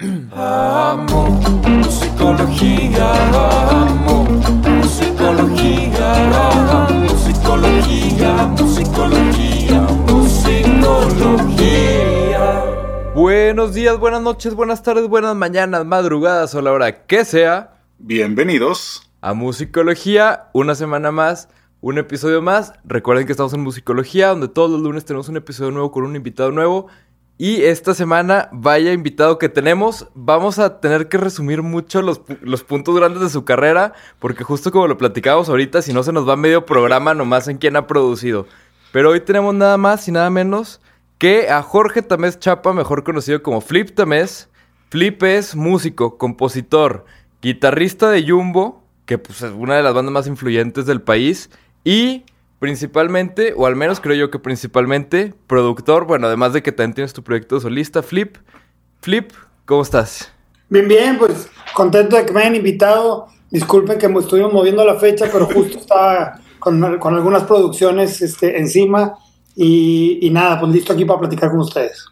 Amo musicología, amo musicología, musicología, musicología, musicología. Buenos días, buenas noches, buenas tardes, buenas mañanas, madrugadas o la hora que sea. Bienvenidos a Musicología, una semana más, un episodio más. Recuerden que estamos en Musicología, donde todos los lunes tenemos un episodio nuevo con un invitado nuevo. Y esta semana, vaya invitado que tenemos, vamos a tener que resumir mucho los, los, puntos grandes de su carrera, porque justo como lo platicábamos ahorita, si no se nos va medio programa nomás en quién ha producido. Pero hoy tenemos nada más y nada menos que a Jorge Tamés Chapa, mejor conocido como Flip Tamés. Flip es músico, compositor, guitarrista de Jumbo, que pues, es una de las bandas más influyentes del país, y Principalmente, o al menos creo yo que principalmente, productor, bueno, además de que también tienes tu proyecto solista, Flip. Flip, ¿cómo estás? Bien, bien, pues contento de que me hayan invitado. Disculpen que me estuvimos moviendo la fecha, pero justo estaba con, algunas producciones este, encima y, nada, pues listo aquí para platicar con ustedes.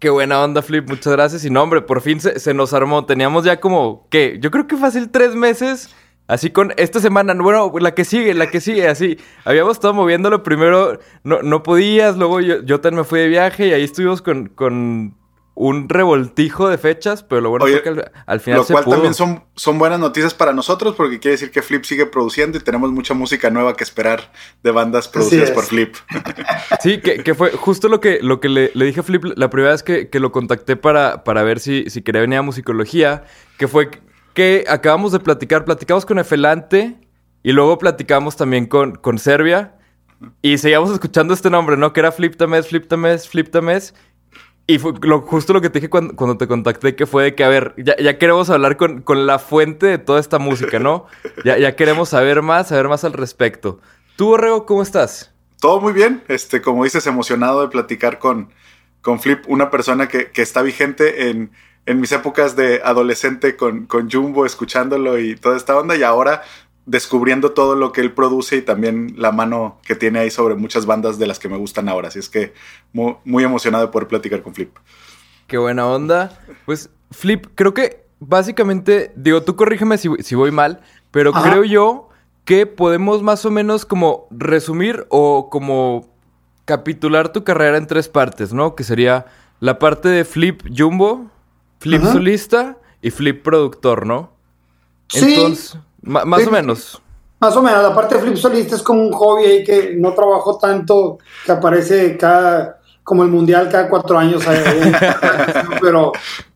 Qué buena onda, Flip, muchas gracias. Y no, hombre, por fin se, se nos armó. Teníamos ya como, ¿qué? Yo creo que fácil tres meses Así con esta semana, bueno, la que sigue, la que sigue, así. Habíamos estado moviéndolo primero, no, no podías, luego yo, yo también me fui de viaje y ahí estuvimos con, con un revoltijo de fechas, pero lo bueno fue que al, final lo cual también son, son buenas noticias para nosotros porque quiere decir que Flip sigue produciendo y tenemos mucha música nueva que esperar de bandas producidas por Flip. Sí, que, que, fue justo lo que, lo que le, le, dije a Flip la primera vez que, que lo contacté para, para ver si, si quería venir a musicología, que fue que acabamos de platicar. Platicamos con Efelante y luego platicamos también con, con Serbia. Y seguíamos escuchando este nombre, ¿no? Que era Flip Tames, Flip Tames, Flip Tames. Y fue justo lo que te dije cuando, te contacté, que fue de que, a ver, ya, queremos hablar con, la fuente de toda esta música, ¿no? Ya, queremos saber más, saber más al respecto. ¿Tú, Borrego, cómo estás? Todo muy bien. Este, como dices, emocionado de platicar con, con Flip, una persona que, que está vigente en en mis épocas de adolescente con, con Jumbo, escuchándolo y toda esta onda, y ahora descubriendo todo lo que él produce y también la mano que tiene ahí sobre muchas bandas de las que me gustan ahora. Así es que muy, emocionado de poder platicar con Flip. Qué buena onda. Pues Flip, creo que básicamente, digo, tú corrígeme si, si voy mal, pero creo yo que podemos más o menos como resumir o como capitular tu carrera en tres partes, ¿no? Que sería la parte de Flip Jumbo, Flip solista y Flip productor, ¿no? Sí. Entonces, más o menos. Más o menos, la parte de Flip solista es como un hobby ahí que no trabajo tanto, que aparece cada, como el mundial cada cuatro años, pero,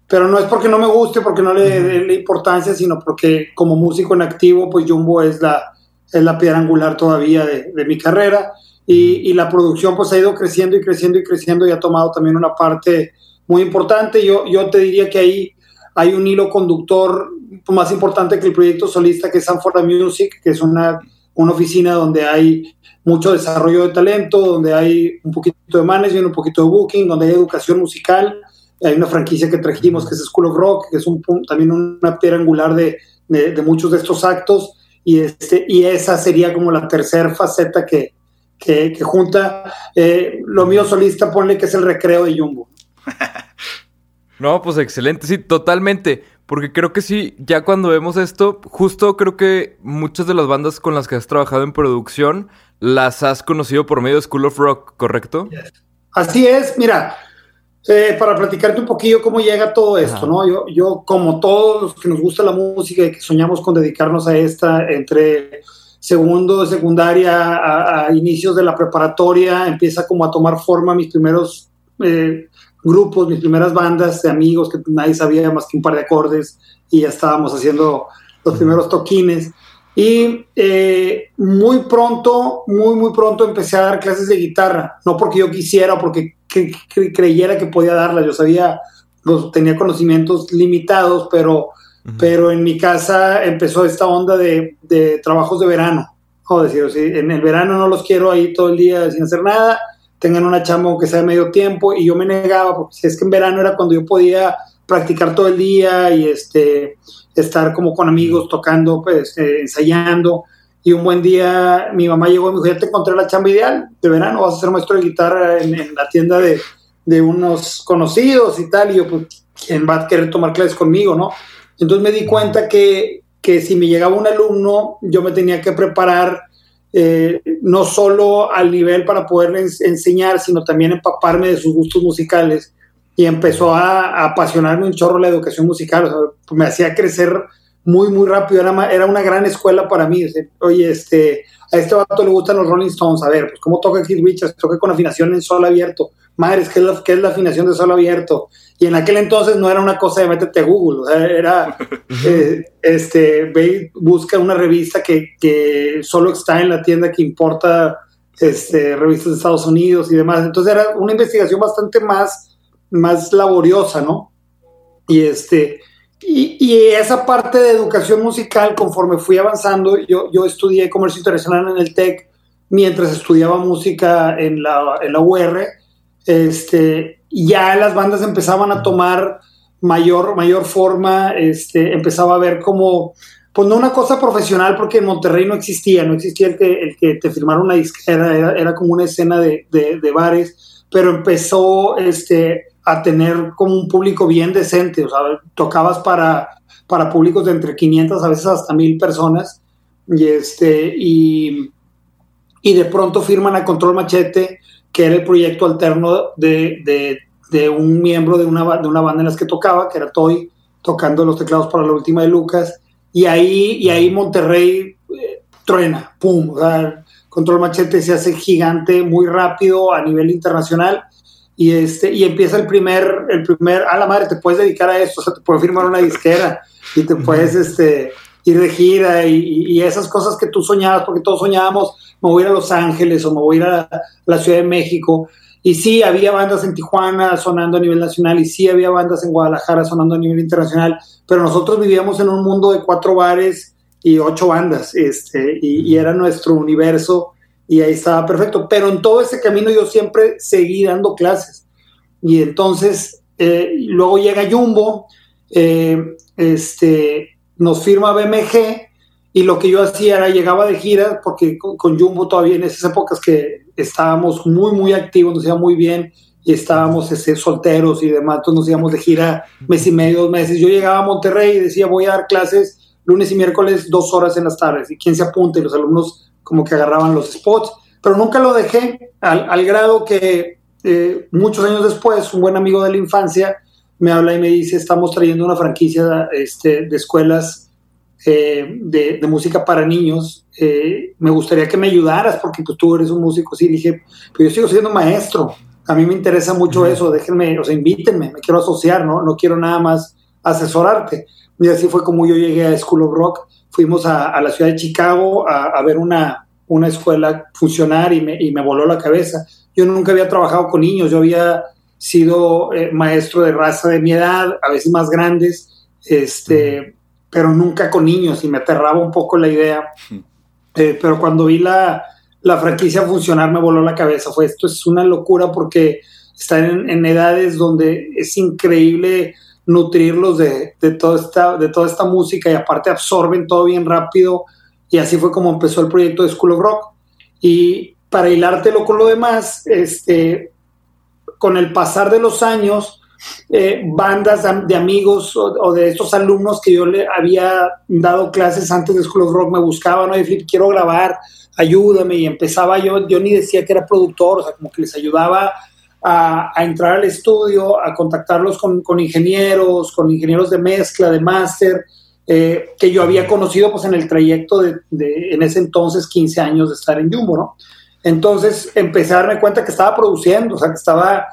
pero no es porque no me guste, porque no le dé importancia, sino porque como músico en activo, pues Jumbo es la, es la piedra angular todavía de, de mi carrera. Y, y, la producción pues ha ido creciendo y creciendo y creciendo y ha tomado también una parte muy importante. Yo, yo te diría que ahí hay un hilo conductor más importante que el proyecto solista, que es Sanford Music, que es una, una oficina donde hay mucho desarrollo de talento, donde hay un poquito de management, un poquito de booking, donde hay educación musical. Hay una franquicia que trajimos que es School of Rock, que es un, también una piedra angular de, de, muchos de estos actos. Y, este, y esa sería como la tercera faceta que, que, junta. Eh, lo mío solista, ponle que es el recreo de Jumbo. no, pues excelente, sí, totalmente. Porque creo que sí, ya cuando vemos esto, justo creo que muchas de las bandas con las que has trabajado en producción las has conocido por medio de School of Rock, ¿correcto? Así es, mira, eh, para platicarte un poquillo cómo llega todo esto, ¿no? Yo, yo, como todos los que nos gusta la música y que soñamos con dedicarnos a esta, entre segundo de secundaria a, a inicios de la preparatoria, empieza como a tomar forma mis primeros eh, grupos, mis primeras bandas de amigos que nadie sabía más que un par de acordes y ya estábamos haciendo los primeros toquines. Y eh, muy pronto, muy, muy pronto empecé a dar clases de guitarra, no porque yo quisiera o porque creyera que podía darlas, yo sabía, los, tenía conocimientos limitados, pero, pero en mi casa empezó esta onda de, de trabajos de verano. O decir, en el verano no los quiero ahí todo el día sin hacer nada, tengan una chamba aunque sea de medio tiempo y yo me negaba porque si es que en verano era cuando yo podía practicar todo el día y este estar como con amigos tocando pues eh, ensayando y un buen día mi mamá llegó y me dijo ya te encontré la chamba ideal de verano vas a ser maestro de guitarra en, la tienda de, de, unos conocidos y tal y yo pues ¿quién va a querer tomar clases conmigo, no? Entonces me di cuenta que, que si me llegaba un alumno, yo me tenía que preparar eh, no solo al nivel para poder enseñar, sino también empaparme de sus gustos musicales. Y empezó a, apasionarme un chorro la educación musical. me hacía crecer muy, muy rápido. Era, era una gran escuela para mí. Oye, este, a este vato le gustan los Rolling Stones. A ver, pues, ¿cómo toca Keith Richards? Toca con afinación en sol abierto. Madres, ¿qué es, la, ¿qué es la afinación de sol abierto? Y en aquel entonces no era una cosa de métete a Google, o sea, era, eh, este, ve, busca una revista que, que, solo está en la tienda que importa este, revistas de Estados Unidos y demás. Entonces era una investigación bastante más, más laboriosa, ¿no? Y este, y, y, esa parte de educación musical, conforme fui avanzando, yo, yo estudié comercio internacional en el TEC mientras estudiaba música en la, en la UR. Este, ya las bandas empezaban a tomar mayor, mayor forma, este, empezaba a ver como, pues no una cosa profesional, porque en Monterrey no existía, no existía el que, el que te firmara una disquera, era, era como una escena de, de, bares, pero empezó este, a tener como un público bien decente, o sea, tocabas para, para públicos de entre 500 a veces hasta 1000 personas, y, este, y, y de pronto firman a Control Machete, que era el proyecto alterno de, de, un miembro de una, de una banda en las que tocaba, que era Toy, tocando los teclados para la última de Lucas, y ahí, y ahí Monterrey eh, truena, pum, o sea, Control Machete se hace gigante muy rápido a nivel internacional. Y este y empieza el primer el primer a la madre te puedes dedicar a esto o sea te puedes firmar una disquera y te puedes este ir de gira y, y, esas cosas que tú soñabas porque todos soñábamos me voy a Los Ángeles o me voy a a la Ciudad de México. Y sí, había bandas en Tijuana sonando a nivel nacional y sí había bandas en Guadalajara sonando a nivel internacional, pero nosotros vivíamos en un mundo de cuatro bares y ocho bandas, este, y, era nuestro universo y ahí estaba perfecto. Pero en todo ese camino yo siempre seguí dando clases. Y entonces, eh, luego llega Jumbo, eh, este, nos firma BMG y lo que yo hacía era llegaba de gira, porque con, Jumbo todavía en esas épocas que estábamos muy, muy activos, nos iba muy bien y estábamos ese, solteros y demás, entonces nos íbamos de gira mes y medio, dos meses. Yo llegaba a Monterrey y decía, voy a dar clases lunes y miércoles, dos horas en las tardes, y quién se apunte, y los alumnos como que agarraban los spots, pero nunca lo dejé al, al grado que eh, muchos años después, un buen amigo de la infancia me habla y me dice, estamos trayendo una franquicia este, de escuelas eh, de, música para niños, eh, me gustaría que me ayudaras porque pues, tú eres un músico. Sí, dije, pero yo sigo siendo maestro, a mí me interesa mucho eso, déjenme, o sea, invítenme, me quiero asociar, ¿no? No quiero nada más asesorarte. Y así fue como yo llegué a School of Rock, fuimos a, la ciudad de Chicago a, ver una, una escuela funcionar y me, y me voló la cabeza. Yo nunca había trabajado con niños, yo había sido eh, maestro de raza de mi edad, a veces más grandes, este, pero nunca con niños y me aterraba un poco la idea. Eh, pero cuando vi la, la, franquicia funcionar me voló la cabeza. Fue esto es una locura porque están en, edades donde es increíble nutrirlos de, de, toda esta, de toda esta música y aparte absorben todo bien rápido. Y así fue como empezó el proyecto de School of Rock. Y para hilártelo con lo demás, este, con el pasar de los años, eh, bandas de amigos o, de estos alumnos que yo le había dado clases antes de School of Rock me buscaban, ¿no? Flip, quiero grabar, ayúdame. Y empezaba yo, yo ni decía que era productor, o sea, como que les ayudaba a, entrar al estudio, a contactarlos con, ingenieros, con ingenieros de mezcla, de máster, eh, que yo había conocido pues en el trayecto de, de, en ese entonces, 15 años de estar en Jumbo, ¿no? Entonces empecé a darme cuenta que estaba produciendo, o sea, que estaba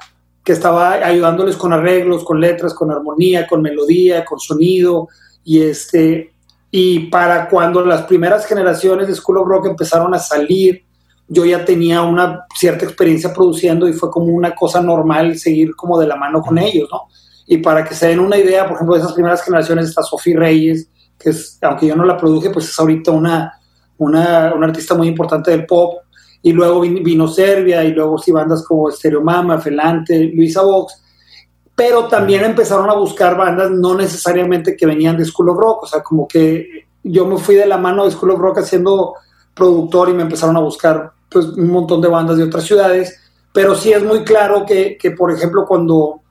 que estaba ayudándoles con arreglos, con letras, con armonía, con melodía, con sonido, y este, y para cuando las primeras generaciones de School of Rock empezaron a salir, yo ya tenía una cierta experiencia produciendo y fue como una cosa normal seguir como de la mano con ellos, ¿no? Y para que se den una idea, por ejemplo, de esas primeras generaciones está Sophie Reyes, que es, aunque yo no la produje, pues es ahorita una, una, una artista muy importante del pop y luego vino Serbia, y luego sí bandas como Stereo Mama, Felante, Luisa Vox, pero también empezaron a buscar bandas no necesariamente que venían de School of Rock, o sea, como que yo me fui de la mano de School of Rock haciendo productor y me empezaron a buscar pues un montón de bandas de otras ciudades, pero sí es muy claro que, que por ejemplo, cuando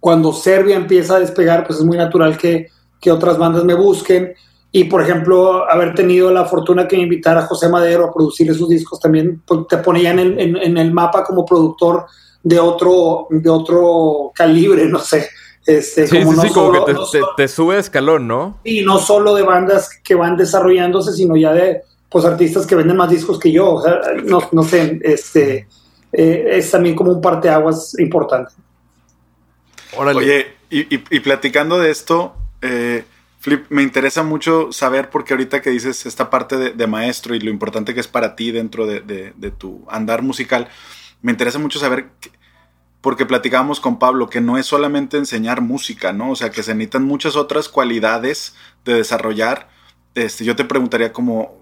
cuando Serbia empieza a despegar, pues es muy natural que, que otras bandas me busquen. Y por ejemplo, haber tenido la fortuna que me invitara a José Madero a producir esos discos también pues, te ponía en el, en, el, mapa como productor de otro, de otro calibre, no sé. Este, sí, como sí, sí, como que te, te, sube escalón, ¿no? Y no solo de bandas que van desarrollándose, sino ya de pues artistas que venden más discos que yo. O sea, no, no sé, este, eh, es también como un parteaguas importante. Oye, y, y, platicando de esto, eh, Flip, me interesa mucho saber, porque ahorita que dices esta parte de, maestro y lo importante que es para ti dentro de, tu andar musical, me interesa mucho saber, porque platicábamos con Pablo, que no es solamente enseñar música, ¿no? O sea, que se necesitan muchas otras cualidades de desarrollar. Este, yo te preguntaría como,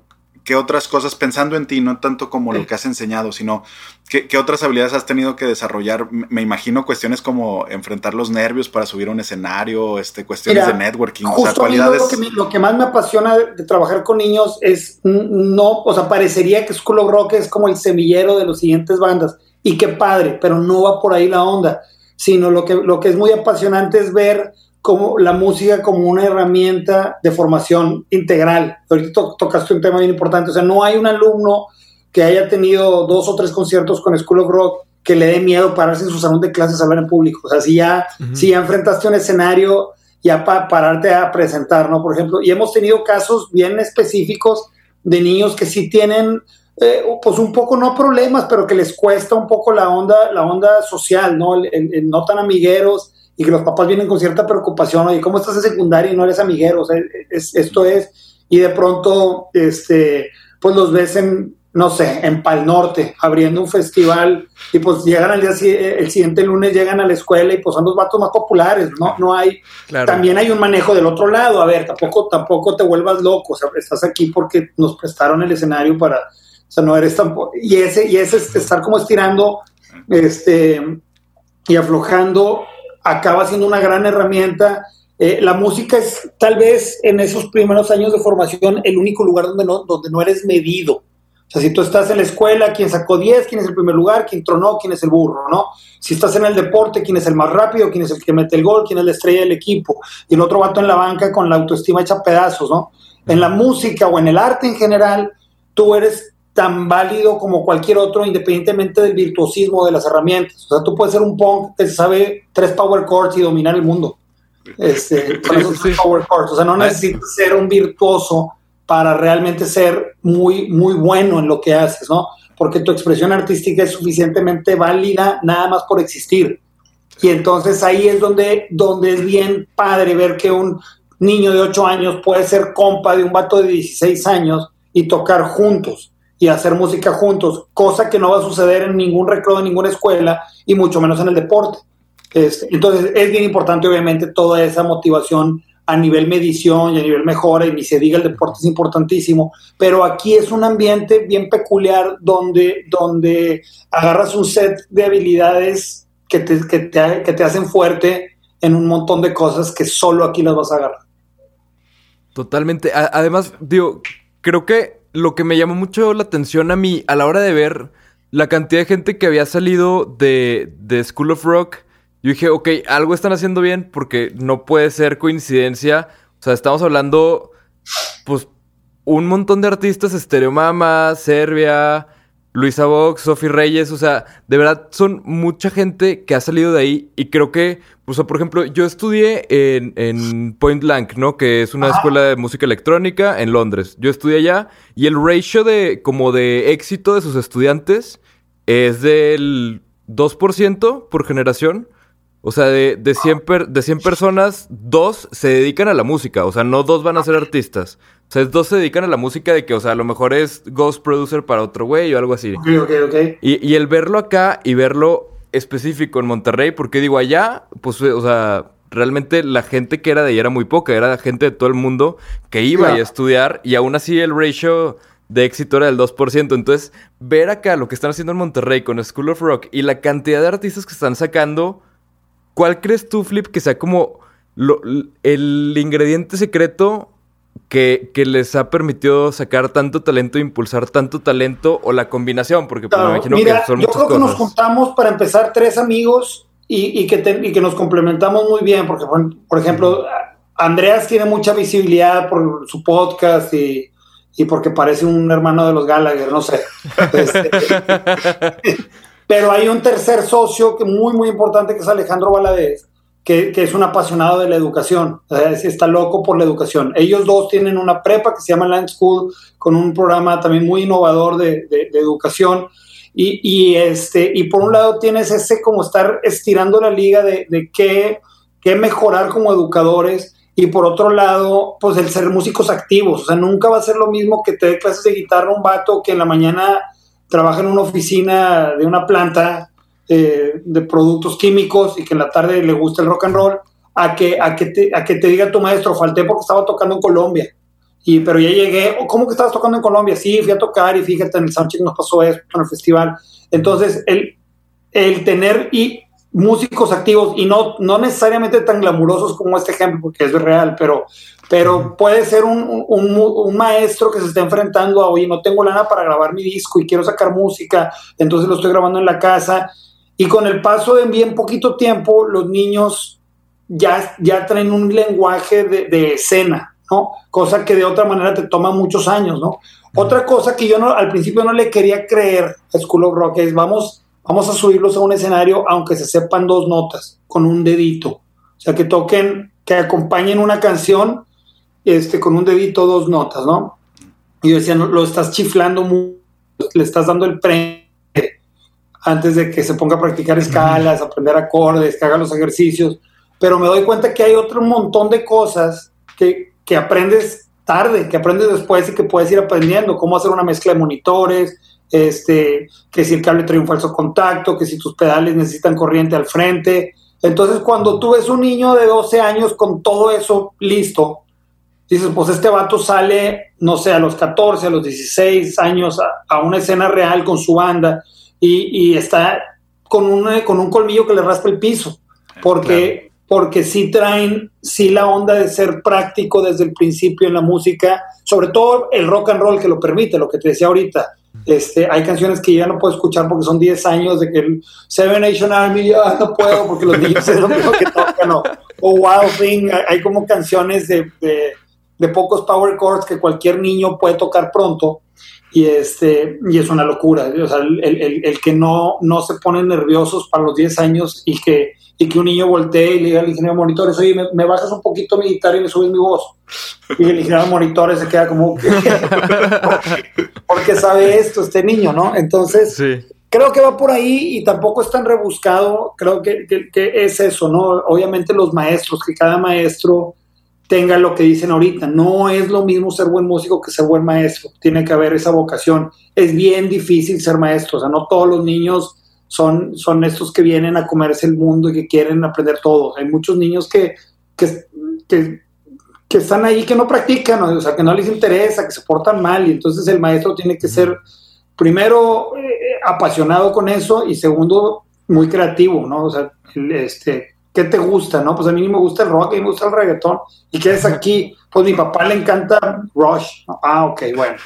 ¿qué otras cosas, pensando en ti, no tanto como lo que has enseñado, sino qué, otras habilidades has tenido que desarrollar? Me imagino cuestiones como enfrentar los nervios para subir a un escenario, este, cuestiones de networking, o sea, cualidades... Lo que, lo que, más me apasiona de, trabajar con niños es, no, o sea, parecería que School of Rock es como el semillero de las siguientes bandas, y qué padre, pero no va por ahí la onda, sino lo que, lo que es muy apasionante es ver como la música como una herramienta de formación integral. Ahorita tocaste un tema bien importante, o sea, no hay un alumno que haya tenido dos o tres conciertos con School of Rock que le dé miedo pararse en su salón de clases a hablar en público. O sea, si ya, si ya enfrentaste un escenario, ya para pararte a presentar, ¿no? Por ejemplo, y hemos tenido casos bien específicos de niños que sí tienen, eh, pues un poco, no problemas, pero que les cuesta un poco la onda, la onda social, ¿no? el no tan amigueros, y que los papás vienen con cierta preocupación, oye, ¿cómo estás en secundaria y no eres amiguero? O sea, es, esto es, y de pronto, este, pues los ves en, no sé, en Pal Norte, abriendo un festival, y pues llegan al día el siguiente lunes, llegan a la escuela y pues son los vatos más populares, ¿no? No hay, también hay un manejo del otro lado, a ver, tampoco, tampoco te vuelvas loco, o sea, estás aquí porque nos prestaron el escenario para, o sea, no eres tampoco, y ese, y ese es estar como estirando, este, y aflojando acaba siendo una gran herramienta. Eh, la música es tal vez en esos primeros años de formación el único lugar donde no, donde no eres medido. O sea, si tú estás en la escuela, quién sacó 10, quién es el primer lugar, quién tronó, quién es el burro, ¿no? Si estás en el deporte, quién es el más rápido, quién es el que mete el gol, quién es la estrella del equipo. Y el otro vato en la banca con la autoestima hecha pedazos, ¿no? En la música o en el arte en general, tú eres tan válido como cualquier otro, independientemente del virtuosismo de las herramientas. O sea, tú puedes ser un punk que sabe tres power chords y dominar el mundo. Este, power chords. O sea, no necesitas ser un virtuoso para realmente ser muy, muy bueno en lo que haces, ¿no? Porque tu expresión artística es suficientemente válida nada más por existir. Y entonces ahí es donde, donde es bien padre ver que un niño de 8 años puede ser compa de un vato de 16 años y tocar juntos y hacer música juntos, cosa que no va a suceder en ningún recreo de ninguna escuela y mucho menos en el deporte. Este, entonces es bien importante obviamente toda esa motivación a nivel medición y a nivel mejora, y ni se diga el deporte es importantísimo, pero aquí es un ambiente bien peculiar donde, donde agarras un set de habilidades que te, que te, que te hacen fuerte en un montón de cosas que solo aquí las vas a agarrar. Totalmente. además, digo, creo que lo que me llamó mucho la atención a mí a la hora de ver la cantidad de gente que había salido de, de School of Rock, yo dije, ok, algo están haciendo bien porque no puede ser coincidencia. O sea, estamos hablando, pues, un montón de artistas, Mama, Serbia, Luisa Vox, Sophie Reyes, o sea, de verdad son mucha gente que ha salido de ahí y creo que, pues, por ejemplo, yo estudié en, Point Blank, ¿no? Que es una escuela de música electrónica en Londres. Yo estudié allá y el ratio de, como de éxito de sus estudiantes es del 2% por generación. O sea, de, de, 100 de 100 personas, dos se dedican a la música. O sea, no dos van a ser artistas. O sea, dos se dedican a la música de que, o sea, a lo mejor es Ghost Producer para otro güey o algo así. Ok, ok, ok. Y, y el verlo acá y verlo específico en Monterrey, porque digo, allá, pues, o sea, realmente la gente que era de ahí era muy poca, era gente de todo el mundo que iba a estudiar y aún así el ratio de éxito era del 2%. Entonces, ver acá lo que están haciendo en Monterrey con School of Rock y la cantidad de artistas que están sacando, ¿cuál crees tú, Flip, que sea como el ingrediente secreto que, les ha permitido sacar tanto talento, impulsar tanto talento o la combinación? Porque pues, me imagino que son yo creo que nos juntamos para empezar tres amigos y, que y que nos complementamos muy bien, porque por, ejemplo, Andreas tiene mucha visibilidad por su podcast y, y porque parece un hermano de los Gallagher, no sé. Este, pero hay un tercer socio que muy, muy importante que es Alejandro Valadez, que, es un apasionado de la educación, está loco por la educación. Ellos dos tienen una prepa que se llama Land School, con un programa también muy innovador de, educación. Y, este, y por un lado tienes ese como estar estirando la liga de, de qué, qué mejorar como educadores y por otro lado, pues el ser músicos activos, o sea, nunca va a ser lo mismo que te dé clases de guitarra un vato que en la mañana trabaja en una oficina de una planta eh, de productos químicos y que en la tarde le gusta el rock and roll, a que, a que, te, a que te diga tu maestro, falté porque estaba tocando en Colombia. Y, pero ya llegué, ¿cómo que estabas tocando en Colombia? Sí, fui a tocar y fíjate, en el soundcheck nos pasó esto, en el festival. Entonces, el, el tener y músicos activos y no, no necesariamente tan glamurosos como este ejemplo, porque es real, pero, pero puede ser un, un, maestro que se está enfrentando a, oye, no tengo lana para grabar mi disco y quiero sacar música, entonces lo estoy grabando en la casa. Y con el paso de bien poquito tiempo, los niños ya, ya traen un lenguaje de, de escena, ¿no? Cosa que de otra manera te toma muchos años, ¿no? Otra cosa que yo no, al principio no le quería creer a School of Rock es, vamos, Vamos a subirlos a un escenario aunque se sepan dos notas, con un dedito. O sea, que toquen, que acompañen una canción este, con un dedito, dos notas, ¿no? Y yo decía, no, lo estás chiflando mucho, le estás dando el premio antes de que se ponga a practicar escalas, aprender acordes, que haga los ejercicios. Pero me doy cuenta que hay otro montón de cosas que, que aprendes tarde, que aprendes después y que puedes ir aprendiendo, cómo hacer una mezcla de monitores, este, que si el cable trae un falso contacto, que si tus pedales necesitan corriente al frente. Entonces, cuando tú ves un niño de 12 años con todo eso listo, dices, pues este vato sale, no sé, a los 14, a los 16 años a, una escena real con su banda y, está con un, con un colmillo que le raspa el piso, porque, porque sí traen, sí la onda de ser práctico desde el principio en la música, sobre todo el rock and roll que lo permite, lo que te decía ahorita. Este, hay canciones que ya no puedo escuchar porque son 10 años de que el Seven Nation Army ya no puedo porque los niños es lo mismo que tocan o, Wild Thing, hay como canciones de, de, pocos power chords que cualquier niño puede tocar pronto y este y es una locura, o sea, el, el, el que no, no se ponen nerviosos para los 10 años y que y que un niño voltee y le diga al ingeniero de monitores, oye, me, bajas un poquito mi guitarra y me subes mi voz. Y el ingeniero de monitores se queda como, porque sabe esto este niño, ¿no? Entonces, creo que va por ahí y tampoco es tan rebuscado, creo que, que, es eso, ¿no? Obviamente los maestros, que cada maestro tenga lo que dicen ahorita. No es lo mismo ser buen músico que ser buen maestro. Tiene que haber esa vocación. Es bien difícil ser maestro. O sea, no todos los niños son, son estos que vienen a comerse el mundo y que quieren aprender todo. Hay muchos niños que, que, que, están ahí que no practican, o sea, que no les interesa, que se portan mal, y entonces el maestro tiene que ser, primero, eh, apasionado con eso, y segundo, muy creativo, ¿no? O sea, este, ¿qué te gusta, no? Pues a mí me gusta el rock, a mí me gusta el reggaetón, y qué es aquí, pues mi papá le encanta Rush. Ah, ok, bueno.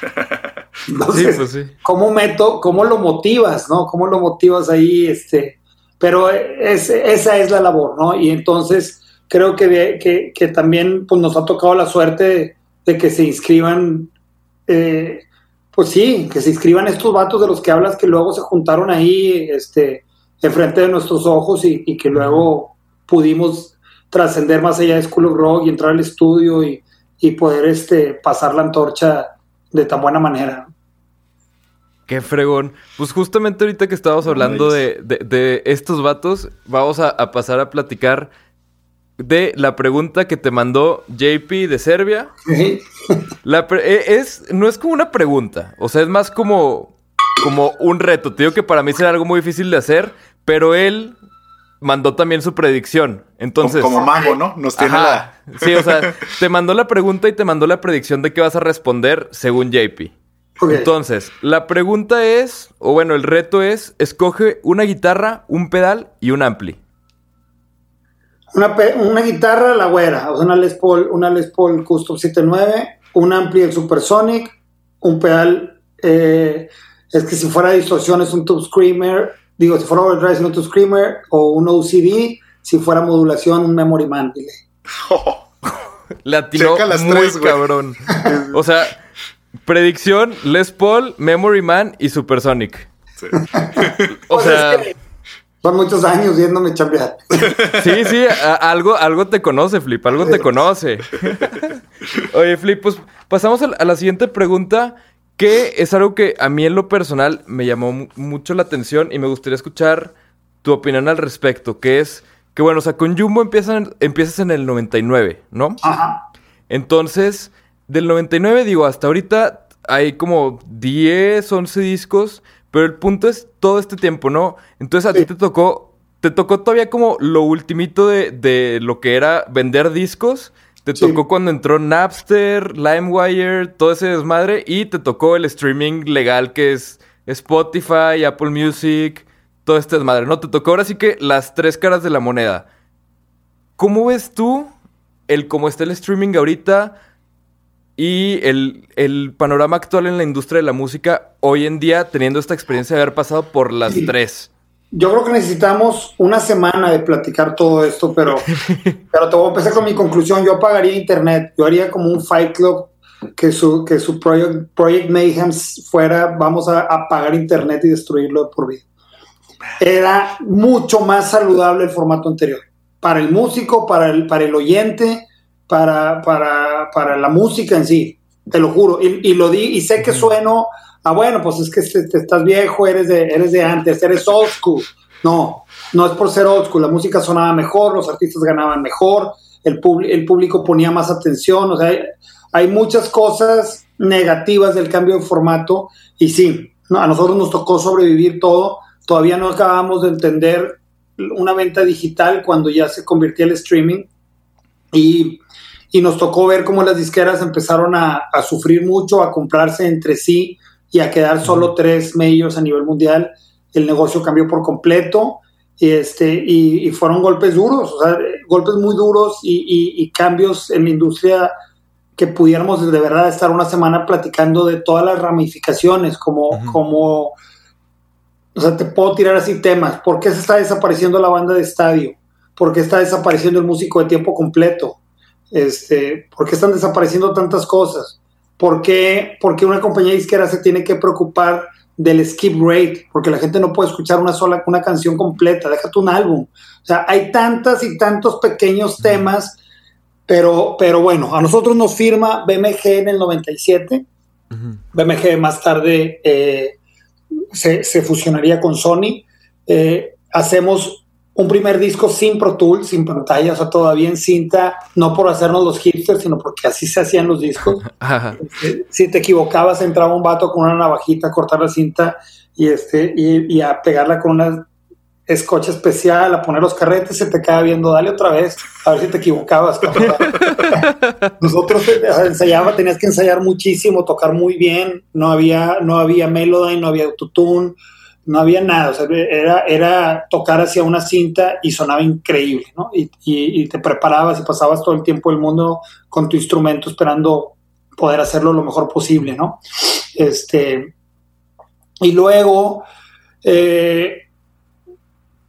Entonces, pues ¿cómo meto, cómo lo motivas, no? ¿Cómo lo motivas ahí? Este, pero es, esa es la labor, ¿no? Y entonces creo que, que, también pues, nos ha tocado la suerte de, que se inscriban, eh, pues sí, que se inscriban estos vatos de los que hablas que luego se juntaron ahí, este, enfrente de nuestros ojos y, y que luego pudimos trascender más allá de School of Rock y entrar al estudio y, y poder este, pasar la antorcha de tan buena manera. Qué fregón. Pues justamente ahorita que estábamos hablando de, de, estos vatos, vamos a, pasar a platicar de la pregunta que te mandó JP de Serbia. La e, es, no es como una pregunta, o sea, es más como, como un reto. Te digo que para mí será algo muy difícil de hacer, pero él mandó también su predicción. Entonces. Como, mago, ¿no? Nos tiene la. sí, o sea, te mandó la pregunta y te mandó la predicción de qué vas a responder según JP. Entonces, la pregunta es, o bueno, el reto es: escoge una guitarra, un pedal y un ampli. Una, una guitarra, la güera, o sea, una Les Paul, una Les Paul Custom 79, un ampli, el Supersonic, un pedal, eh, es que si fuera distorsión es un Tube Screamer, Digo, si fuera Overdrive, si no tu Screamer o un OCD, si fuera modulación, un Memory Man, dile. Le atinó Checa las muy tres, cabrón. o sea, predicción, Les Paul, Memory Man y Supersonic. Sí. O Pues sea, es que son muchos años viéndome chambear. sí, sí, algo, algo te conoce, Flip, algo te conoce. Oye, Flip, pues pasamos la, a la siguiente pregunta, que es algo que a mí en lo personal me llamó mu- mucho la atención y me gustaría escuchar tu opinión al respecto, que es que, bueno, o sea, con Jumbo empiezan, empiezas en el 99, ¿no? Ajá. Entonces, del 99, digo, hasta ahorita hay como 10, 11 discos, pero el punto es todo este tiempo, ¿no? Entonces a ti te tocó, te tocó todavía como lo ultimito de, de lo que era vender discos. Te Sí. tocó cuando entró Napster, LimeWire, todo ese desmadre, y te tocó el streaming legal que es Spotify, Apple Music, todo este desmadre, ¿no? Te tocó ahora sí que las tres caras de la moneda. ¿Cómo ves tú el cómo está el streaming ahorita y el, el panorama actual en la industria de la música hoy en día, teniendo esta experiencia de haber pasado por las Sí. tres? Yo creo que necesitamos una semana de platicar todo esto, pero, pero te voy a empezar con mi conclusión. Yo pagaría internet, yo haría como un Fight Club que su, que su Project, Project Mayhem fuera, vamos a, a pagar internet y destruirlo de por vida. Era mucho más saludable el formato anterior. Para el músico, para el, para el oyente, para, para, para la música en sí, te lo juro. Y, y lo di, y sé que sueno ah, bueno, pues es que te, te estás viejo, eres de, eres de antes, eres old school. No, no es por ser old school, la música sonaba mejor, los artistas ganaban mejor, el, el público ponía más atención, o sea, hay, muchas cosas negativas del cambio de formato y sí, a nosotros nos tocó sobrevivir todo, todavía no acabamos de entender una venta digital cuando ya se convirtió el streaming y, y nos tocó ver cómo las disqueras empezaron a, a sufrir mucho, a comprarse entre sí y a quedar solo tres majors a nivel mundial. El negocio cambió por completo y, este, y, y fueron golpes duros, o sea, golpes muy duros y, y- y cambios en la industria que pudiéramos de verdad estar una semana platicando de todas las ramificaciones, como, como, o sea, te puedo tirar así temas. ¿Por qué se está desapareciendo la banda de estadio? ¿Por qué está desapareciendo el músico de tiempo completo? Este, ¿Por qué están desapareciendo tantas cosas? ¿Por qué, por qué una compañía disquera se tiene que preocupar del skip rate? Porque la gente no puede escuchar una sola una canción completa, déjate un álbum. O sea, hay tantas y tantos pequeños temas, pero, pero bueno, a nosotros nos firma BMG en el 97. Ujú. BMG más tarde eh, se, se fusionaría con Sony. Eh, hacemos un primer disco sin Pro Tools, sin pantalla, o sea, todavía en cinta, no por hacernos los hipsters, sino porque así se hacían los discos. Eh, si te equivocabas, entraba un vato con una navajita a cortar la cinta y, este, y, y a pegarla con una escocha especial, a poner los carretes, se te queda viendo, dale otra vez, a ver si te equivocabas. Nosotros eh, ensayaba, tenías que ensayar muchísimo, tocar muy bien, no había, no había Melodyne, no había autotune, no había nada, era, era tocar hacia una cinta y sonaba increíble, ¿no? Y, y- te preparabas y pasabas todo el tiempo del mundo con tu instrumento esperando poder hacerlo lo mejor posible, ¿no? Este, y luego, eh,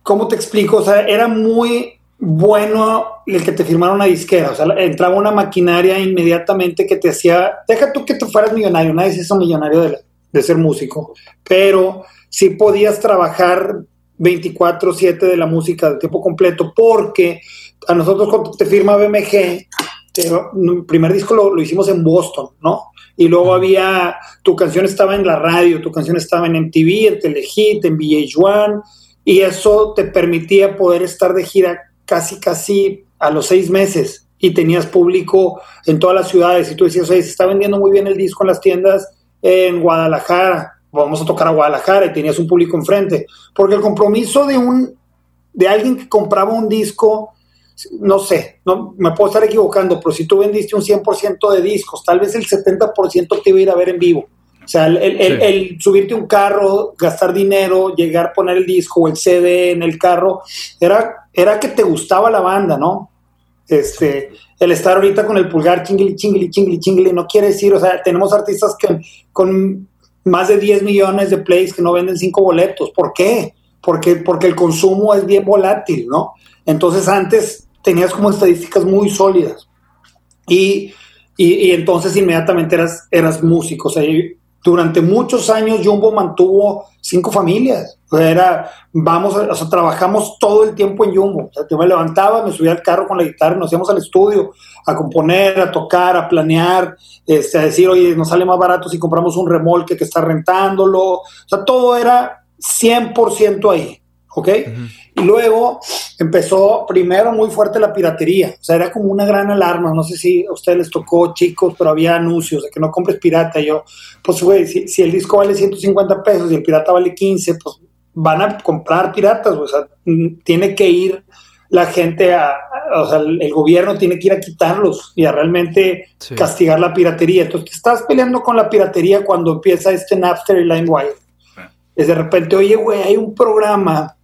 ¿cómo te explico? O sea, era muy bueno el que te firmara una disquera, o sea, entraba una maquinaria inmediatamente que te hacía, deja tú que tú fueras millonario, nadie se hizo millonario de, de ser músico, pero sí podías trabajar 24/7 de la música de tiempo completo, porque a nosotros cuando te firma BMG, el primer disco lo, lo hicimos en Boston, ¿no? Y luego había, tu canción estaba en la radio, tu canción estaba en MTV, en Telehit, en VH1, y eso te permitía poder estar de gira casi, casi a los seis meses y tenías público en todas las ciudades y tú decías, oye, se está vendiendo muy bien el disco en las tiendas en Guadalajara, vamos a tocar a Guadalajara y tenías un público enfrente, porque el compromiso de un de alguien que compraba un disco no sé, no me puedo estar equivocando, pero si tú vendiste un 100% de discos, tal vez el 70% te iba a ir a ver en vivo. O sea, el, el- Sí. el subirte un carro, gastar dinero, llegar a poner el disco o el CD en el carro, era, era que te gustaba la banda, ¿no? Este, el estar ahorita con el pulgar chingli, chingli, chingli, chingli, no quiere decir, o sea, tenemos artistas que con más de 10 millones de plays que no venden 5 boletos. ¿Por qué? porque, porque el consumo es bien volátil, ¿no? Entonces antes tenías como estadísticas muy sólidas y, y, entonces inmediatamente eras, eras músico. O sea, durante muchos años Jumbo mantuvo cinco familias. O sea, era, vamos, o sea, trabajamos todo el tiempo en Jumbo. O sea, yo me levantaba, me subía al carro con la guitarra, nos íbamos al estudio a componer, a tocar, a planear, este, a decir, oye, nos sale más barato si compramos un remolque que está rentándolo. O sea, todo era 100% ahí. ¿ok? Y luego empezó primero muy fuerte la piratería, o sea, era como una gran alarma, no sé si a ustedes les tocó chicos, pero había anuncios de que no compres pirata, y yo, pues güey, si, el disco vale 150 pesos y el pirata vale 15, pues van a comprar piratas, o sea, tiene que ir la gente a, o sea, el, gobierno tiene que ir a quitarlos y a realmente castigar la piratería. Entonces, te estás peleando con la piratería cuando empieza este Napster y LimeWire. Es de repente, oye, güey, hay un programa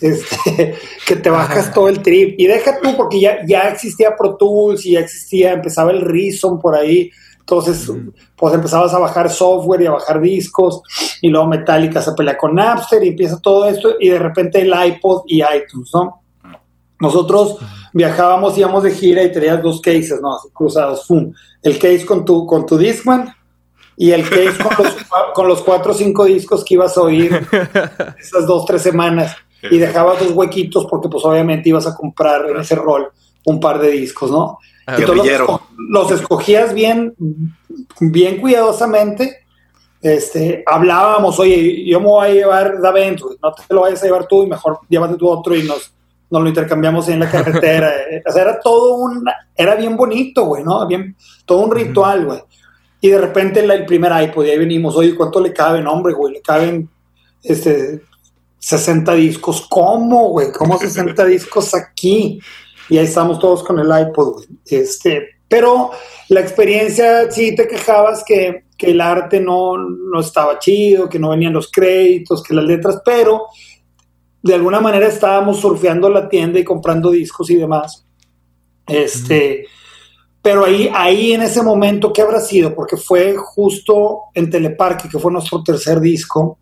este, que te bajas todo el trip. Y deja tú, porque ya, ya existía Pro Tools y ya existía, empezaba el Reason por ahí. Entonces, pues empezabas a bajar software y a bajar discos, y luego Metallica se pelea con Napster y empieza todo esto, y de repente el iPod y iTunes, ¿no? Nosotros viajábamos, íbamos de gira y tenías dos cases, ¿no? cruzados, ¡fum! El case con tu, con tu Discman y el case con los, con los cuatro o cinco discos que ibas a oír esas dos, tres semanas y dejabas dos huequitos porque pues obviamente ibas a comprar en ese rol un par de discos, ¿no? Ah, Entonces los, escogías bien, bien cuidadosamente. Este, hablábamos, oye, yo me voy a llevar Davent, no te lo vayas a llevar tú y mejor llévate tú otro y nos, nos lo intercambiamos en la carretera. o sea, era todo un, era bien bonito, güey, ¿no? Bien, todo un ritual, güey. Y de repente el, el primer iPod, y ahí venimos, oye, ¿cuánto le caben? Hombre, güey, le caben este, 60 discos. ¿Cómo, güey? ¿Cómo 60 discos aquí? Y ahí estamos todos con el iPod, güey. Este, pero la experiencia, sí te quejabas que, que el arte no, no, estaba chido, que no venían los créditos, que las letras, pero de alguna manera estábamos surfeando la tienda y comprando discos y demás. Este, pero ahí, ahí en ese momento, ¿qué habrá sido? Porque fue justo en Teleparque, que fue nuestro tercer disco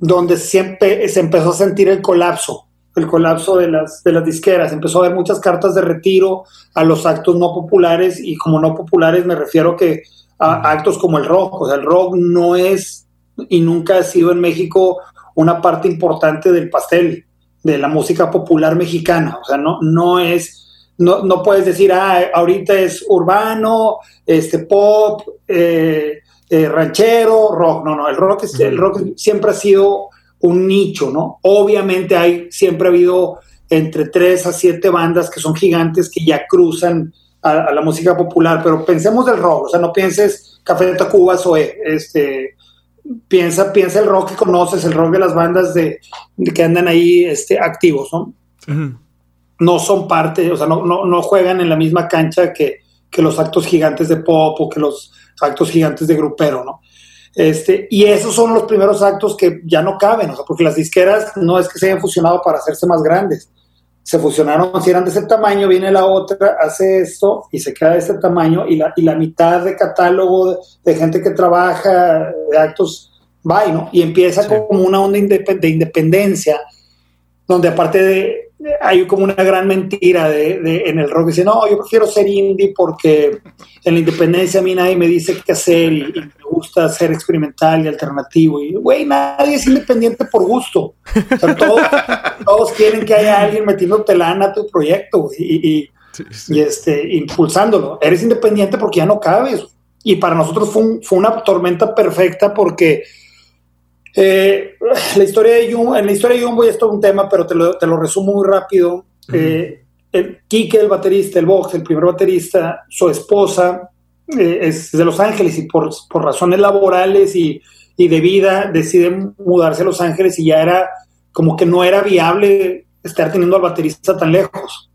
donde siempre se empezó a sentir el colapso, el colapso de las, de las disqueras. Empezó a haber muchas cartas de retiro a los actos no populares y como no populares me refiero que a actos como el rock. O sea, el rock no es y nunca ha sido en México una parte importante del pastel, de la música popular mexicana. O sea, no, no es, no, no puedes decir, ah, ahorita es urbano, este pop, eh, eh, ranchero, rock. No, no, el rock, es, el rock siempre ha sido un nicho, ¿no? Obviamente hay, siempre ha habido entre tres a siete bandas que son gigantes que ya cruzan a, la música popular, pero pensemos del rock, o sea, no pienses Café de Tacuba, o este, piensa, piensa el rock que conoces, el rock de las bandas de, que andan ahí este, activos, ¿no? No son parte, o sea, no, no, no juegan en la misma cancha que, que los actos gigantes de pop o que los actos gigantes de grupero, ¿no? Este, y esos son los primeros actos que ya no caben, o sea, porque las disqueras no es que se hayan fusionado para hacerse más grandes, se fusionaron, si eran de ese tamaño, viene la otra, hace esto y se queda de este tamaño y la, y la mitad de catálogo de, gente que trabaja de actos va, ¿no? Y empieza como una onda de independencia, donde aparte de, hay como una gran mentira de, en el rock. Dice, no, yo prefiero ser indie porque en la independencia a mí nadie me dice qué hacer y, me gusta ser experimental y alternativo. Y, güey, nadie es independiente por gusto. todos, quieren que haya alguien metiendo telana a tu proyecto y, y, este, impulsándolo. Eres independiente porque ya no cabes. Y para nosotros fue, fue una tormenta perfecta porque eh, la historia de Jumbo, en la historia de Jumbo ya es todo un tema, pero te lo, te lo resumo muy rápido. Eh, el Kike, el baterista, el Vox, el primer baterista, su esposa eh, es de Los Ángeles y por, por razones laborales y, y, de vida deciden mudarse a Los Ángeles y ya era como que no era viable estar teniendo al baterista tan lejos.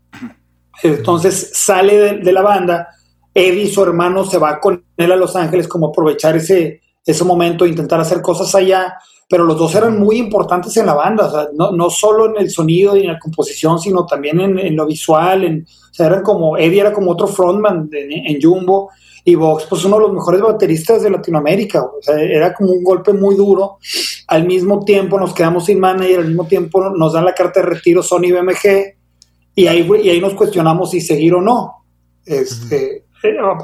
Entonces sale de, de la banda, Eddie, su hermano, se va con él a Los Ángeles como aprovechar ese, ese momento, intentar hacer cosas allá, pero los dos eran muy importantes en la banda, no, no solo en el sonido y en la composición, sino también en, lo visual, en, eran como, Eddie era como otro frontman en Jumbo, y Vox, pues uno de los mejores bateristas de Latinoamérica. Era como un golpe muy duro. Al mismo tiempo nos quedamos sin manager, al mismo tiempo nos dan la carta de retiro Sony BMG y ahí, y ahí nos cuestionamos si seguir o no. Este,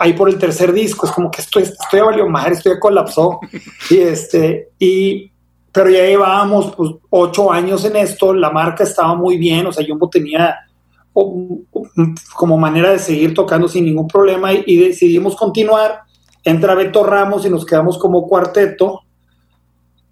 ahí por el tercer disco, es como que estoy, estoy a valió madre, estoy a colapsó. y este, y, pero ya llevábamos pues, ocho años en esto, la marca estaba muy bien, o sea, Jumbo tenía como manera de seguir tocando sin ningún problema y, decidimos continuar. Entra Beto Ramos y nos quedamos como cuarteto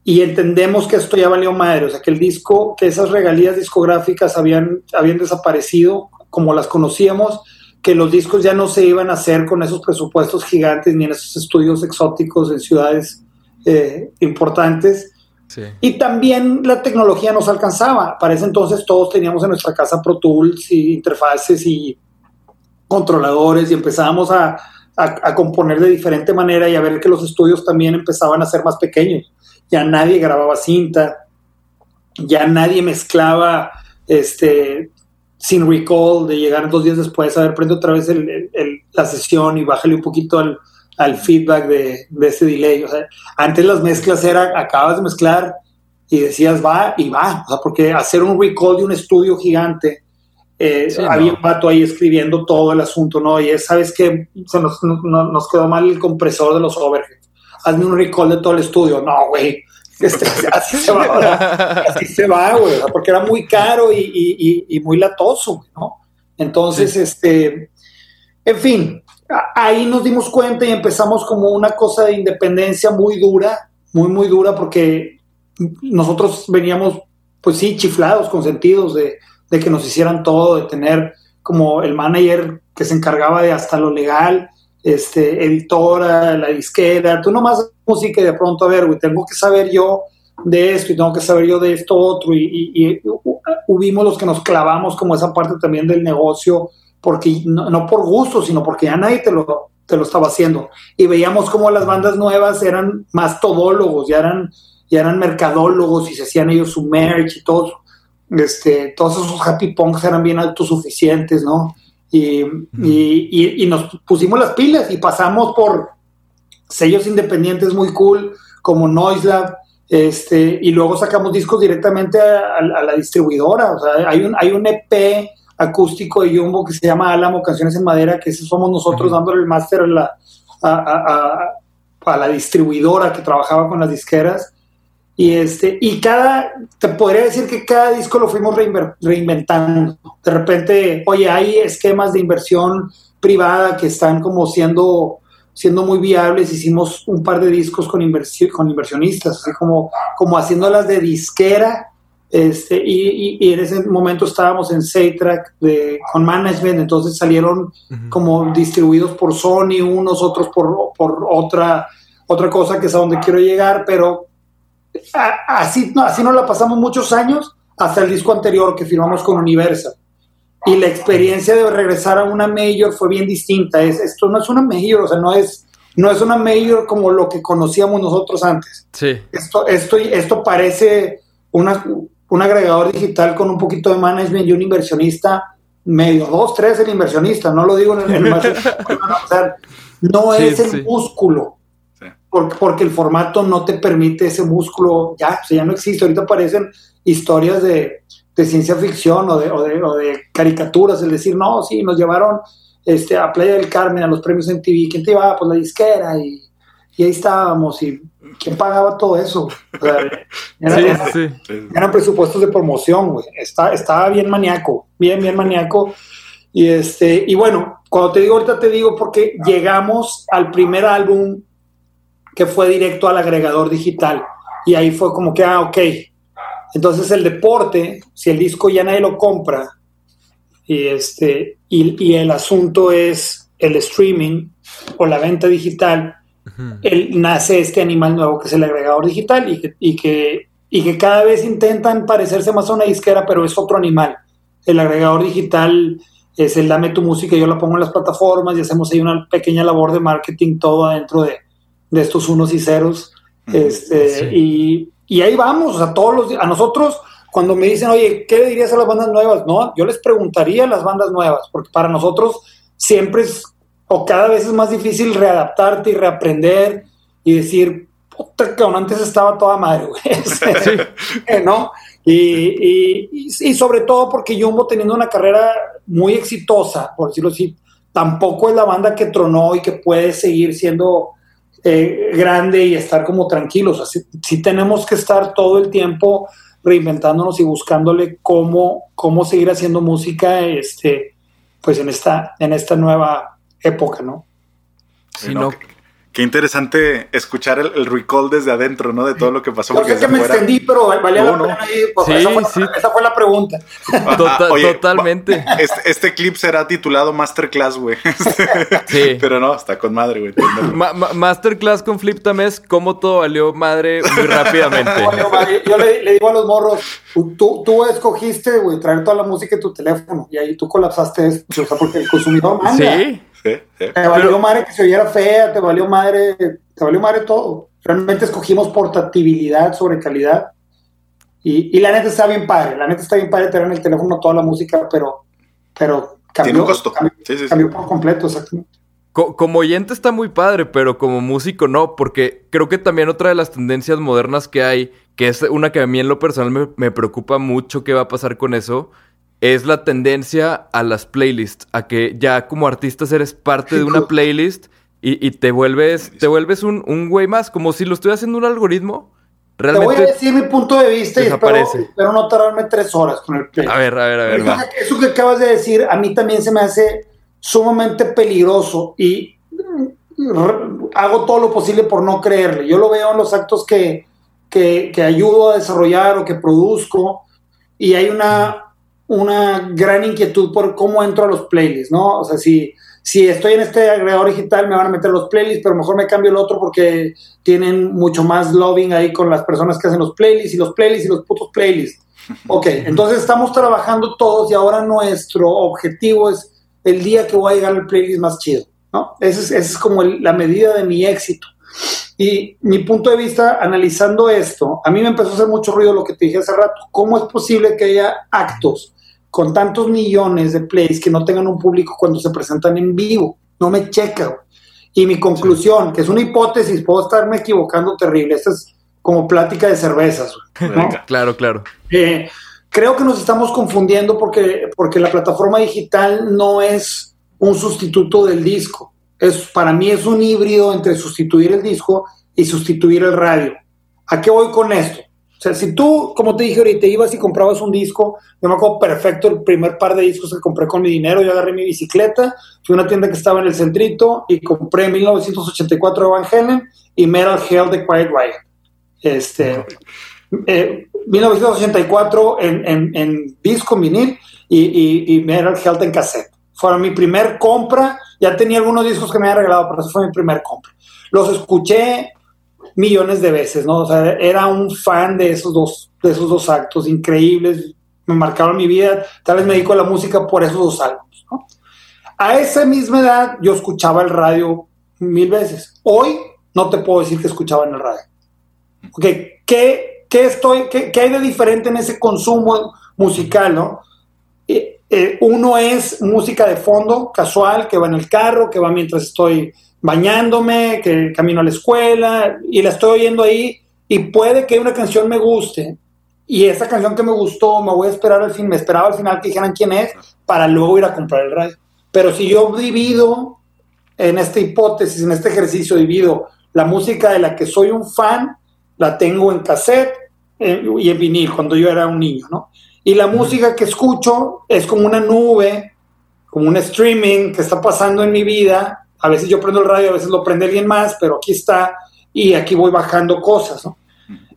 y entendemos que esto ya valió madre, o sea, que el disco, que esas regalías discográficas habían, habían desaparecido como las conocíamos, que los discos ya no se iban a hacer con esos presupuestos gigantes ni en esos estudios exóticos en ciudades eh, importantes y también la tecnología nos alcanzaba. Para ese entonces todos teníamos en nuestra casa Pro Tools y interfaces y controladores y empezábamos a, a, componer de diferente manera y a ver que los estudios también empezaban a ser más pequeños. Ya nadie grababa cinta, ya nadie mezclaba este, sin recall de llegar dos días después, a ver, prende otra vez la sesión y bájale un poquito al, al feedback de, ese delay. O sea, antes las mezclas era, acabas de mezclar y decías va y va, o sea, porque hacer un recall de un estudio gigante, eh, había un vato ahí escribiendo todo el asunto, ¿no? Y es, ¿sabes qué? Se nos, nos quedó mal el compresor de los overheads. Hazme un recall de todo el estudio. No, güey. Este, así se va, así se va, güey, porque era muy caro y, y, y muy latoso, ¿no? Entonces, este, en fin, ahí nos dimos cuenta y empezamos como una cosa de independencia muy dura, muy, muy dura, porque nosotros veníamos, pues sí, chiflados, consentidos de, de que nos hicieran todo, de tener como el manager que se encargaba de hasta lo legal, este, editora, la disquera, tú nomás música y de pronto, a ver, güey, tengo que saber yo de esto y tengo que saber yo de esto otro y, y, hubimos los que nos clavamos como esa parte también del negocio porque no, por gusto, sino porque ya nadie te lo, te lo estaba haciendo. Y veíamos como las bandas nuevas eran más todólogos, ya eran, ya eran mercadólogos y se hacían ellos su merch y todo. Este, todos esos happy punks eran bien autosuficientes, ¿no? Y, y, y, nos pusimos las pilas y pasamos por sellos independientes muy cool como Noise Lab, este, y luego sacamos discos directamente a, a, la distribuidora. O sea, hay un, hay un EP acústico de Jumbo que se llama Álamo, Canciones en Madera, que somos nosotros dándole el máster a la, a, la distribuidora que trabajaba con las disqueras. Y, este, y cada, te podría decir que cada disco lo fuimos reinventando. De repente, oye, hay esquemas de inversión privada que están como siendo, siendo muy viables. Hicimos un par de discos con, con inversionistas, así como, como haciéndolas de disquera este, y, en ese momento estábamos en Saytrack con management, entonces salieron como distribuidos por Sony, unos otros por, por, otra, otra cosa que es a donde quiero llegar, pero así, no, así nos la pasamos muchos años hasta el disco anterior que firmamos con Universal. Y la experiencia de regresar a una mayor fue bien distinta. Es, esto no es una mayor, o sea, no es, no es una mayor como lo que conocíamos nosotros antes. Sí. Esto, esto, esto parece una, un agregador digital con un poquito de management y un inversionista medio, dos, tres el inversionista, no lo digo en el, no es el músculo, porque, el formato no te permite ese músculo, ya, o ya no existe, ahorita aparecen historias de, ciencia ficción o de, o de, caricaturas, es decir, no, sí, nos llevaron este, a Playa del Carmen a los premios en TV, ¿quién te llevaba? Pues la disquera y, y ahí estábamos y ¿quién pagaba todo eso? eran presupuestos de promoción, güey. Está, estaba bien maníaco, bien, bien maníaco. Y, este, y bueno, cuando te digo ahorita te digo porque llegamos al primer álbum que fue directo al agregador digital. Y ahí fue como que, ah, ok. Entonces el deporte, si el disco ya nadie lo compra, y, este, y, y el asunto es el streaming o la venta digital, nace este animal nuevo que es el agregador digital y que, y que, y que cada vez intentan parecerse más a una disquera, pero es otro animal. El agregador digital es el dame tu música, yo la pongo en las plataformas y hacemos ahí una pequeña labor de marketing todo adentro de, de estos unos y ceros. este, y, y, ahí vamos, a todos los a nosotros cuando me dicen, oye, ¿qué le dirías a las bandas nuevas? No, yo les preguntaría a las bandas nuevas, porque para nosotros siempre es o cada vez es más difícil readaptarte y reaprender y decir, puta, que antes estaba toda madre, güey. Este, ¿No? Y, y, sobre todo porque Jumbo teniendo una carrera muy exitosa, por decirlo así, tampoco es la banda que tronó y que puede seguir siendo eh, grande y estar como tranquilos. Así, sí tenemos que estar todo el tiempo reinventándonos y buscándole cómo, cómo seguir haciendo música este, pues en esta, en esta nueva época, ¿no? Sí, no, Qué interesante escuchar el, recall desde adentro, ¿no? De todo lo que pasó. Yo sé que me extendí, pero valía la pena pues, sí, esa, fue sí. esa, fue la, pregunta. totalmente. Este, este, clip será titulado Masterclass, güey. sí. Pero no, está con madre, güey. masterclass con Flip Tamés, cómo todo valió madre muy rápidamente. Yo le, digo a los morros, tú, tú escogiste, güey, traer toda la música en tu teléfono y ahí tú colapsaste esto, o sea, porque el consumidor manda. Sí. Te valió madre que se oyera fea, te valió madre, te valió madre todo. Realmente escogimos portabilidad sobre calidad. Y, y, la neta está bien padre, la neta está bien padre tener en el teléfono toda la música, pero, pero cambió, costo. cambió, por completo, exactamente. como oyente está muy padre, pero como músico no, porque creo que también otra de las tendencias modernas que hay, que es una que a mí en lo personal me, me preocupa mucho qué va a pasar con eso, es la tendencia a las playlists, a que ya como artista eres parte de una playlist y, te vuelves, te vuelves un, un güey más, como si lo estuviera haciendo un algoritmo. Realmente te voy a decir mi punto de vista y espero, no tardarme tres horas con el playlist. A ver, a ver, a ver. Eso, que acabas de decir a mí también se me hace sumamente peligroso y hago todo lo posible por no creerle. Yo lo veo en los actos que, que, que ayudo a desarrollar o que produzco y hay una una gran inquietud por cómo entro a los playlists, ¿no? O sea, si, si estoy en este agregador digital me van a meter los playlists, pero mejor me cambio el otro porque tienen mucho más loving ahí con las personas que hacen los playlists y los playlists y los putos playlists. Ok, entonces estamos trabajando todos y ahora nuestro objetivo es el día que voy a llegar al playlist más chido, ¿no? Esa es, es como la medida de mi éxito. Y mi punto de vista, analizando esto, a mí me empezó a hacer mucho ruido lo que te dije hace rato. ¿Cómo es posible que haya actos con tantos millones de plays que no tengan un público cuando se presentan en vivo. No me checa. Y mi conclusión, que es una hipótesis, puedo estarme equivocando terrible. Esta es como plática de cervezas. Claro, claro. Eh, creo que nos estamos confundiendo porque, porque la plataforma digital no es un sustituto del disco. Es, para mí es un híbrido entre sustituir el disco y sustituir el radio. ¿A qué voy con esto? O sea, si tú, como te dije ahorita, ibas y comprabas un disco, yo me acuerdo perfecto el primer par de discos que compré con mi dinero, yo agarré mi bicicleta, fui a una tienda que estaba en el centrito y compré 1984 de Van Halen y Metal Hell de Quiet Riot. Este, 1984 eh, en, en, en, disco vinil y, y, Metal Hell en cassette. Fue mi primer compra, ya tenía algunos discos que me habían regalado, pero esa fue mi primer compra. Los escuché millones de veces, ¿no? O sea, era un fan de esos dos, de esos dos actos increíbles, me marcaron mi vida, tal vez me dedico a la música por esos dos álbumes, ¿no? A esa misma edad yo escuchaba el radio mil veces. Hoy no te puedo decir que escuchaba en el radio. Okay. ¿Qué, qué, estoy, qué, qué hay de diferente en ese consumo musical, no? Eh, eh, uno es música de fondo, casual, que va en el carro, que va mientras estoy bañándome, que camino a la escuela y la estoy oyendo ahí y puede que una canción me guste y esa canción que me gustó me voy a esperar al fin, me esperaba al final que dijeran quién es para luego ir a comprar el radio. Pero si yo divido en esta hipótesis, en este ejercicio, divido la música de la que soy un fan, la tengo en cassette eh, y en vinil cuando yo era un niño, ¿no? Y la música que escucho es como una nube, como un streaming que está pasando en mi vida a veces yo prendo el radio, a veces lo prende alguien más, pero aquí está y aquí voy bajando cosas, ¿no?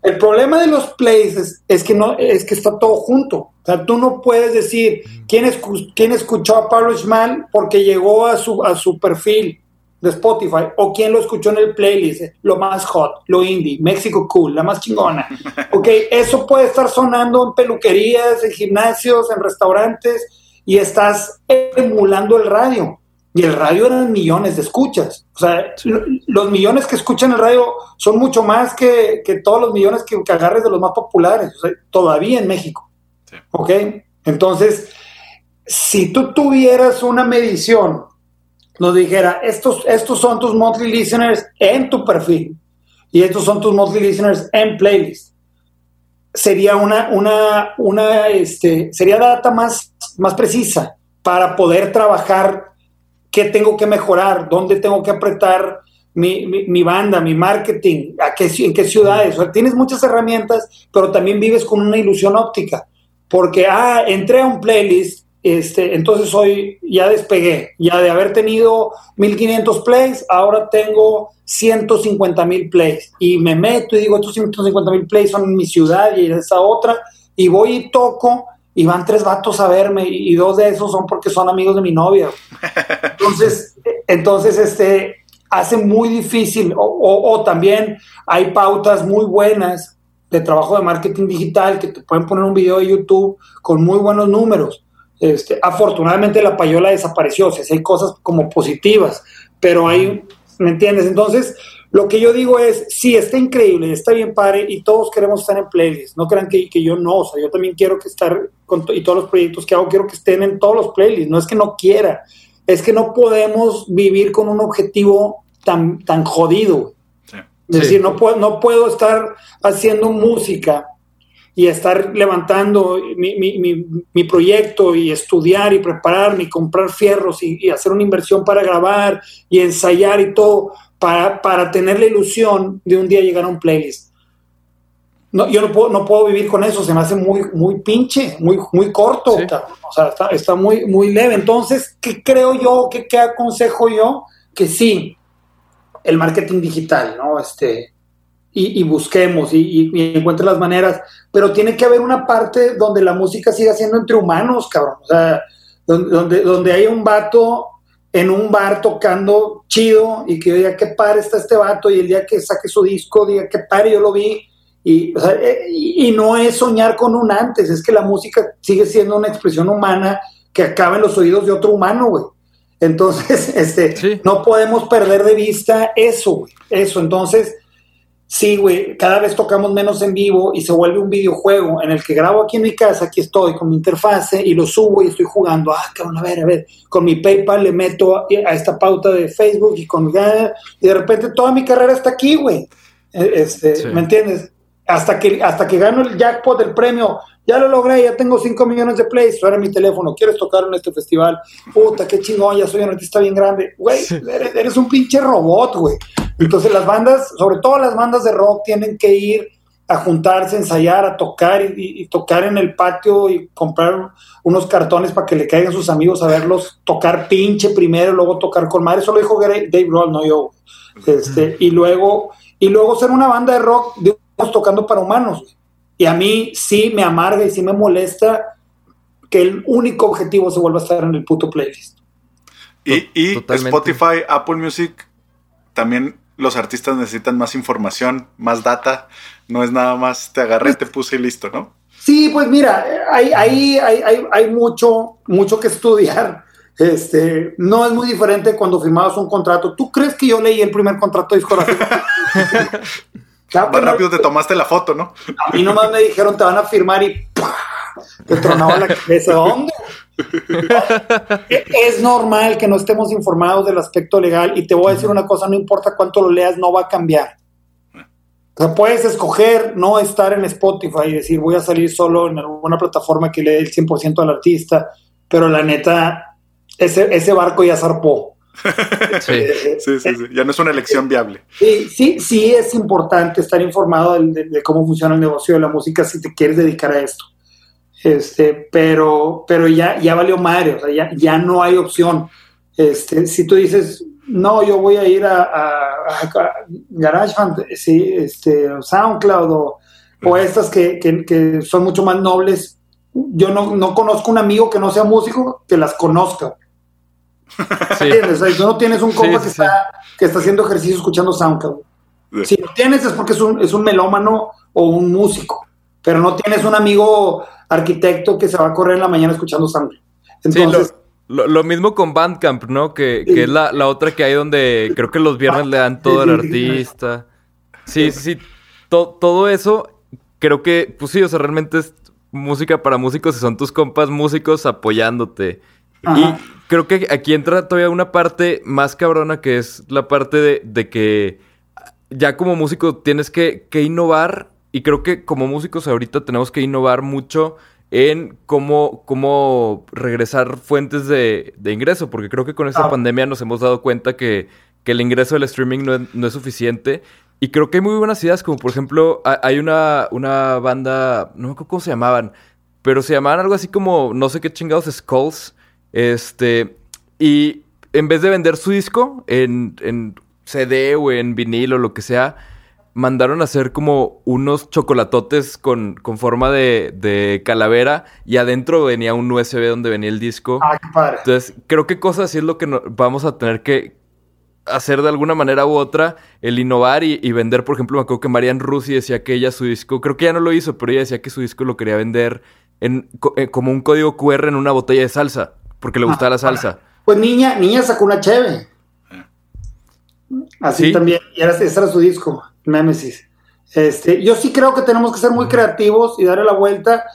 El problema de los plays es, que no es que está todo junto. O sea, tú no puedes decir quién, quién escuchó a Pablo Schmal porque llegó a su, a su perfil de Spotify o quién lo escuchó en el playlist, lo más hot, lo indie, México cool, la más chingona. Ok, eso puede estar sonando en peluquerías, en gimnasios, en restaurantes y estás emulando el radio. Y el radio eran millones de escuchas. O sea, los millones que escuchan el radio son mucho más que, todos los millones que, agarres de los más populares, todavía en México. ¿Ok? Entonces, si tú tuvieras una medición nos dijera, estos, estos son tus monthly listeners en tu perfil y estos son tus monthly listeners en playlist. Sería una, una, una, este, sería data más, más precisa para poder trabajar qué tengo que mejorar, dónde tengo que apretar mi, mi, banda, mi marketing, a qué, en qué ciudades. tienes muchas herramientas, pero también vives con una ilusión óptica. Porque, ah, entré a un playlist, este, entonces hoy ya despegué. Ya de haber tenido 1500 plays, ahora tengo 150 mil plays. Y me meto y digo, estos 150 mil plays son en mi ciudad y esa otra. Y voy y toco y van tres vatos a verme y dos de esos son porque son amigos de mi novia. Entonces, entonces este, hace muy difícil, o, también hay pautas muy buenas de trabajo de marketing digital que te pueden poner un video de YouTube con muy buenos números. Este, afortunadamente la payola desapareció, o sea, hay cosas como positivas, pero hay, ¿me entiendes? Entonces, lo que yo digo es, sí, está increíble, está bien padre y todos queremos estar en playlists. No crean que, que yo no, o sea, yo también quiero que estar con y todos los proyectos que hago quiero que estén en todos los playlists. No es que no quiera, es que no podemos vivir con un objetivo tan, tan jodido. Es decir, no puedo, no puedo estar haciendo música y estar levantando mi, mi, mi, proyecto y estudiar y prepararme y comprar fierros y, hacer una inversión para grabar y ensayar y todo para, para, tener la ilusión de un día llegar a un playlist. No, yo no puedo, no puedo vivir con eso, se me hace muy, muy pinche, muy, muy corto, o sea, está, está, muy, muy leve. Entonces, ¿qué creo yo, qué, qué aconsejo yo? Que sí, el marketing digital, ¿no? Este, y, busquemos y, y, encuentre las maneras, pero tiene que haber una parte donde la música siga siendo entre humanos, cabrón. O sea, donde, donde hay un vato en un bar tocando chido y que diga qué padre está este vato y el día que saque su disco diga qué padre yo lo vi y, eh, y, no es soñar con un antes, es que la música sigue siendo una expresión humana que acaba en los oídos de otro humano, güey. Entonces, este, no podemos perder de vista eso, güey. Eso, entonces, sí, güey, cada vez tocamos menos en vivo y se vuelve un videojuego en el que grabo aquí en mi casa, aquí estoy con mi interfase y lo subo y estoy jugando. Ah, cabrón, a ver, a ver, con mi PayPal le meto a, esta pauta de Facebook y con y de repente toda mi carrera está aquí, güey. E, este, ¿me entiendes? Hasta que, hasta que gano el jackpot del premio ya lo logré, ya tengo 5 millones de plays, suena mi teléfono, ¿quieres tocar en este festival? Puta, qué chingón, ya soy un artista bien grande. Güey, eres, un pinche robot, güey. Entonces las bandas, sobre todo las bandas de rock, tienen que ir a juntarse, ensayar, a tocar y, tocar en el patio y comprar unos cartones para que le caigan sus amigos a verlos tocar pinche primero, luego tocar con madre. Eso lo dijo Dave Grohl, no yo. Este, y luego y luego ser una banda de rock de tocando para humanos. Y a mí sí me amarga y sí me molesta que el único objetivo se vuelva a estar en el puto playlist. Y, y Spotify, Apple Music, también los artistas necesitan más información, más data. No es nada más te agarré, te puse y listo, ¿no? Sí, pues mira, hay, hay, hay, hay mucho, mucho que estudiar. Este, no es muy diferente cuando firmabas un contrato. ¿Tú crees que yo leí el primer contrato discográfico? Más rápido te tomaste la foto, ¿no? A mí nomás me dijeron, te van a firmar y te tronaba la cabeza. ¿Dónde? Es normal que no estemos informados del aspecto legal y te voy a decir una cosa, no importa cuánto lo leas, no va a cambiar. O sea, puedes escoger no estar en Spotify y decir voy a salir solo en alguna plataforma que le dé el 100% al artista, pero la neta, ese, ese barco ya zarpó. sí. sí, sí, ya no es una elección viable. Sí, sí, sí es importante estar informado de, cómo funciona el negocio de la música si te quieres dedicar a esto. Este, pero, pero ya, ya valió madre, o sea, ya, ya no hay opción. Este, si tú dices, no, yo voy a ir a, a, GarageBand, sí, este, SoundCloud o, o estas que, que, que, son mucho más nobles, yo no, no conozco un amigo que no sea músico que las conozca. Sí. tú no tienes un compa que, Está, que está haciendo ejercicio escuchando SoundCloud. Si lo tienes es porque es un, es un melómano o un músico, pero no tienes un amigo arquitecto que se va a correr en la mañana escuchando SoundCloud. Entonces, lo, mismo con Bandcamp, ¿no? Que, que es la, la, otra que hay donde creo que los viernes le dan todo al artista. Sí, sí, sí. todo eso, creo que, pues sí, o sea, realmente es música para músicos y son tus compas músicos apoyándote. Y creo que aquí entra todavía una parte más cabrona que es la parte de, de que ya como músico tienes que, que, innovar y creo que como músicos ahorita tenemos que innovar mucho en cómo, cómo regresar fuentes de, de ingreso, porque creo que con esta Ah. pandemia nos hemos dado cuenta que, que el ingreso del streaming no es, no es suficiente. Y creo que hay muy buenas ideas, como por ejemplo, ha- hay una, una banda, no me acuerdo cómo se llamaban, pero se llamaban algo así como, no sé qué chingados, Skulls. Este, y en vez de vender su disco en, en CD o en vinilo o lo que sea, mandaron a hacer como unos chocolatotes con, con forma de, de calavera y adentro venía un USB donde venía el disco. Ah, qué padre. Entonces, creo que cosas así es lo que no- vamos a tener que hacer de alguna manera u otra, el innovar y, y vender. Por ejemplo, me acuerdo que Marian Rusi decía que ella su disco, creo que ya no lo hizo, pero ella decía que su disco lo quería vender en, eh, como un código QR en una botella de salsa, porque le gustaba la salsa. Pues niña, niña sacó una cheve. Así Sí. también. Y era, ese era su disco, Nemesis. Este, yo sí creo que tenemos que ser muy creativos y darle la vuelta.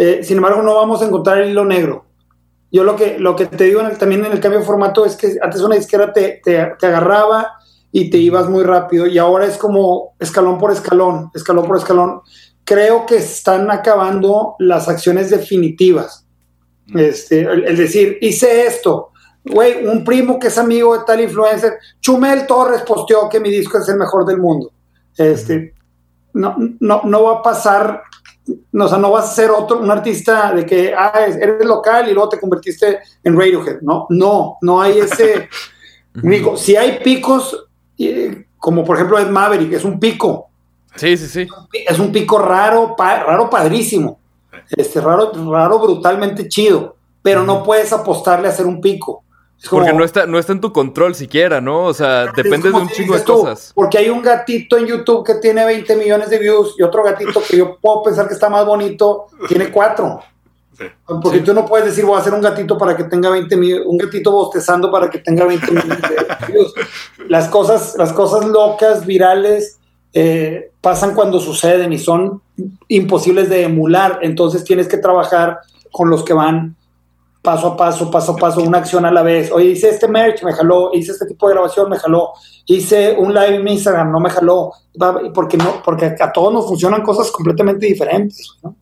eh, sin embargo, no vamos a encontrar el hilo negro. Yo lo que, lo que te digo en el- también en el cambio de formato es que antes una disquera te, te- te agarraba y te ibas muy rápido y ahora es como escalón por escalón, escalón por escalón. Creo que están acabando las acciones definitivas. Este, el, el decir, hice esto, güey, un primo que es amigo de tal influencer, Chumel Torres posteó que mi disco es el mejor del mundo. Este, no, no, no va a pasar, no, o sea, no vas a ser otro, un artista de que ah, es- eres local y luego te convertiste en Radiohead. No, no, no hay ese. Digo, si hay picos, eh, como por ejemplo Ed Maverick, es un pico, Sí, sí, sí. es un pico raro, pa- raro padrísimo, este, raro, raro brutalmente chido, pero no puedes apostarle a hacer un pico. Es como- Porque no está, no está en tu control siquiera, ¿no? O sea, es dependes de un si chingo de cosas. Porque hay un gatito en YouTube que tiene 20 millones de views y otro gatito que yo puedo pensar que está más bonito, tiene 4. Sí. Porque tú no puedes decir, voy a hacer un gatito para que tenga 20 millones, un gatito bostezando para que tenga 20 millones de views. Las cosas, las cosas locas, virales, eh, pasan cuando suceden y son imposibles de emular. Entonces tienes que trabajar con los que van paso a paso, paso a paso, una acción a la vez. Oye, hice este merch, me jaló, hice este tipo de grabación, me jaló, hice un live en Instagram, no me jaló, Va, porque no, porque a todos nos funcionan cosas completamente diferentes. ¿no?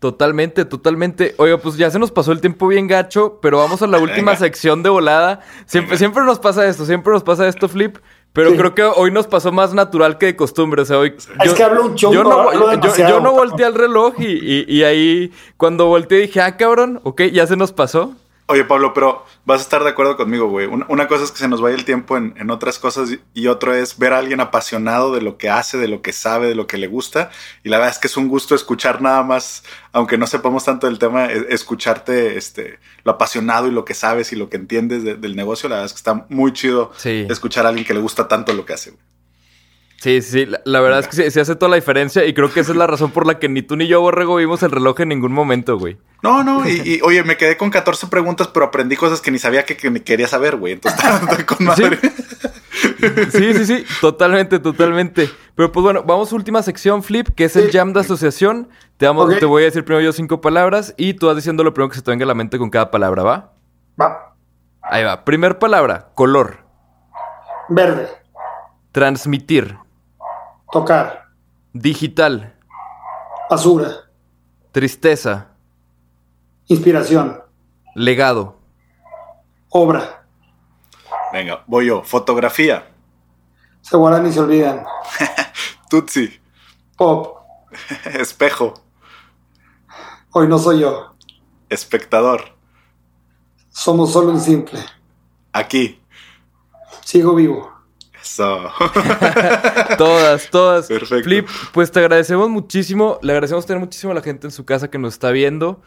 Totalmente, totalmente. Oiga, pues ya se nos pasó el tiempo bien gacho, pero vamos a la última Venga. sección de volada. Siempre, siempre nos pasa esto, siempre nos pasa esto, Flip. Pero Sí. creo que hoy nos pasó más natural que de costumbre. O sea, hoy. Es que hablo un chungo, yo no, hablo yo- yo, yo no volteé al reloj y, y- y ahí cuando volteé dije, ah, cabrón, ok, ya se nos pasó. Oye, Pablo, pero vas a estar de acuerdo conmigo, güey. Una, una cosa es que se nos vaya el tiempo en, en otras cosas y, otro es ver a alguien apasionado de lo que hace, de lo que sabe, de lo que le gusta. Y la verdad es que es un gusto escuchar nada más, aunque no sepamos tanto del tema, e- escucharte este, lo apasionado y lo que sabes y lo que entiendes de- del negocio. La verdad es que está muy chido Sí. escuchar a alguien que le gusta tanto lo que hace, güey. Sí, sí, la, la verdad es que sí, sí hace toda la diferencia y creo que esa es la razón por la que ni tú ni yo, Borrego, vimos el reloj en ningún momento, güey. No, no, y, y, oye, me quedé con 14 preguntas, pero aprendí cosas que ni sabía que, que me quería saber, güey. Entonces, está con madre. Sí, sí, sí, totalmente, totalmente. Pero pues bueno, vamos a última sección, Flip, que es el Sí. jam de asociación. Te, vamos, te voy a decir primero yo cinco palabras y tú vas diciendo lo primero que se te venga a la mente con cada palabra, ¿va? Va, Ahí va. Primer palabra, color. verde, Transmitir. Tocar, Digital. basura, Tristeza. inspiración, Legado. obra, Venga, voy yo. Fotografía. se guardan y se olvidan, Tutsi. pop, Espejo. hoy no soy yo, Espectador. somos solo un simple, Aquí. sigo vivo. Eso. Todas, todas. Perfecto. Flip, pues te agradecemos muchísimo. Le agradecemos tener muchísimo a la gente en su casa que nos está viendo.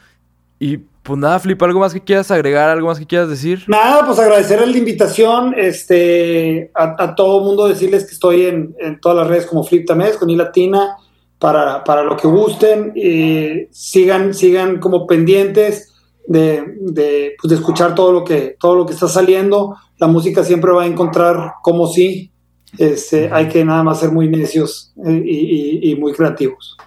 Y pues nada, Flip, ¿algo más que quieras agregar? ¿Algo más que quieras decir? Nada, pues agradecerles la invitación, este, a, a todo mundo decirles que estoy en, en todas las redes como Flip Tamés, con I Latina, para, para lo que gusten, y sigan, sigan como pendientes de, de, pues, de, escuchar todo lo, que, todo lo que está saliendo. La música siempre va a encontrar como sí. Si, este, hay que nada más ser muy necios eh, y, y, muy creativos.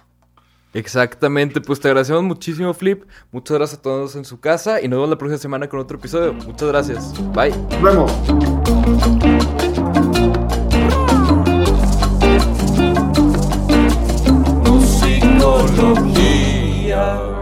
Exactamente, pues te agradecemos muchísimo, Flip. Muchas gracias a todos en su casa y nos vemos la próxima semana con otro episodio. Muchas gracias. Bye. Nos